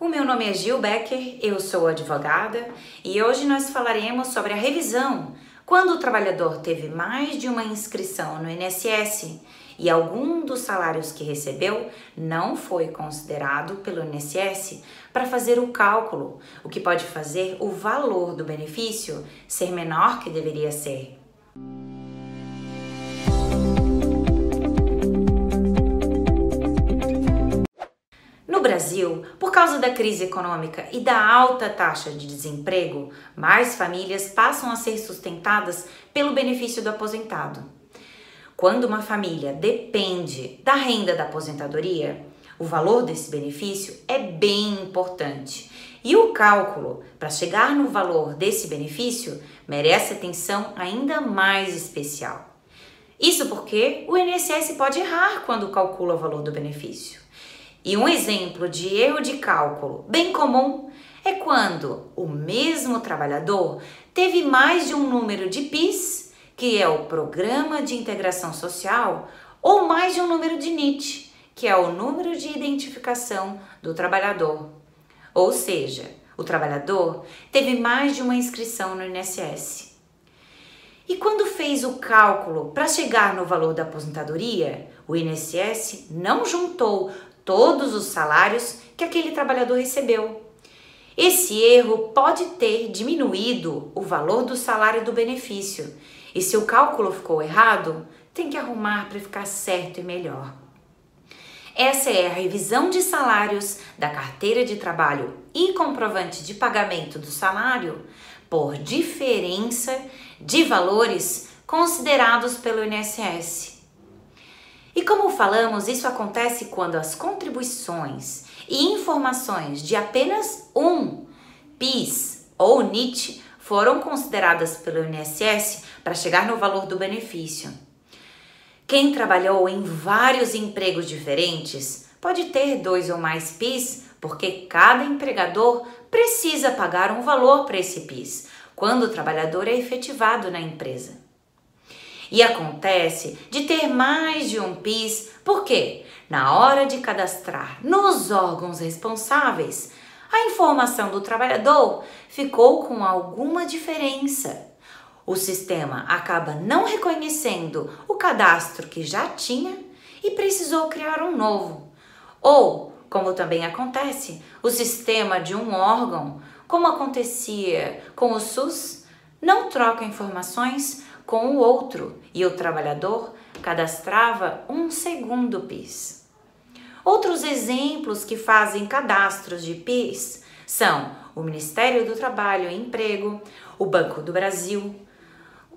O meu nome é Gil Becker, eu sou advogada e hoje nós falaremos sobre a revisão quando o trabalhador teve mais de uma inscrição no INSS e algum dos salários que recebeu não foi considerado pelo INSS para fazer o cálculo, o que pode fazer o valor do benefício ser menor que deveria ser. Brasil, por causa da crise econômica e da alta taxa de desemprego, mais famílias passam a ser sustentadas pelo benefício do aposentado. Quando uma família depende da renda da aposentadoria, o valor desse benefício é bem importante. E o cálculo para chegar no valor desse benefício merece atenção ainda mais especial. Isso porque o INSS pode errar quando calcula o valor do benefício. E um exemplo de erro de cálculo bem comum é quando o mesmo trabalhador teve mais de um número de PIS, que é o Programa de Integração Social, ou mais de um número de NIT, que é o número de identificação do trabalhador. Ou seja, o trabalhador teve mais de uma inscrição no INSS. E quando fez o cálculo para chegar no valor da aposentadoria, o INSS não juntou todos os salários que aquele trabalhador recebeu. Esse erro pode ter diminuído o valor do salário do benefício, e se o cálculo ficou errado, tem que arrumar para ficar certo e melhor. Essa é a revisão de salários da carteira de trabalho e comprovante de pagamento do salário por diferença de valores considerados pelo INSS. E como falamos, isso acontece quando as contribuições e informações de apenas um PIS ou NIT foram consideradas pelo INSS para chegar no valor do benefício. Quem trabalhou em vários empregos diferentes pode ter dois ou mais PIS, porque cada empregador precisa pagar um valor para esse PIS quando o trabalhador é efetivado na empresa. E acontece de ter mais de um PIS, porque na hora de cadastrar nos órgãos responsáveis, a informação do trabalhador ficou com alguma diferença. O sistema acaba não reconhecendo o cadastro que já tinha e precisou criar um novo. Ou, como também acontece, o sistema de um órgão, como acontecia com o SUS, não troca informações com o outro e o trabalhador cadastrava um segundo PIS. Outros exemplos que fazem cadastros de PIS são o Ministério do Trabalho e Emprego, o Banco do Brasil,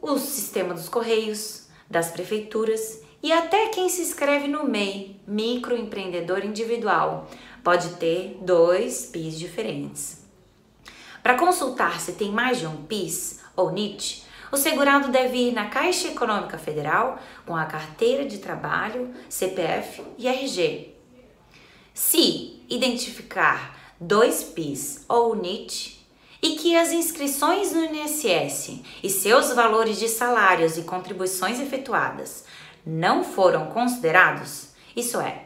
o Sistema dos Correios, das prefeituras e até quem se inscreve no MEI, microempreendedor individual, pode ter dois PIS diferentes. Para consultar se tem mais de um PIS ou NIT, o segurado deve ir na Caixa Econômica Federal com a carteira de trabalho, CPF e RG. Se identificar dois PIS ou NIT e que as inscrições no INSS e seus valores de salários e contribuições efetuadas não foram considerados, isso é,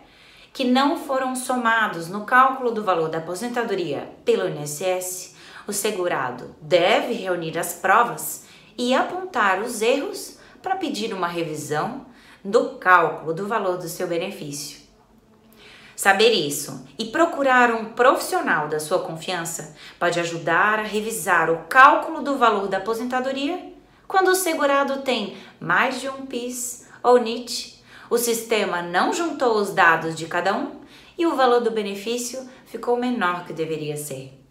que não foram somados no cálculo do valor da aposentadoria pelo INSS, o segurado deve reunir as provas e apontar os erros para pedir uma revisão do cálculo do valor do seu benefício. Saber isso e procurar um profissional da sua confiança pode ajudar a revisar o cálculo do valor da aposentadoria quando o segurado tem mais de um PIS ou NIT, o sistema não juntou os dados de cada um e o valor do benefício ficou menor que deveria ser.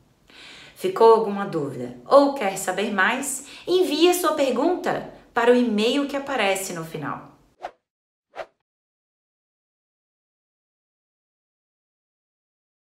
Ficou alguma dúvida ou quer saber mais? Envie sua pergunta para o e-mail que aparece no final.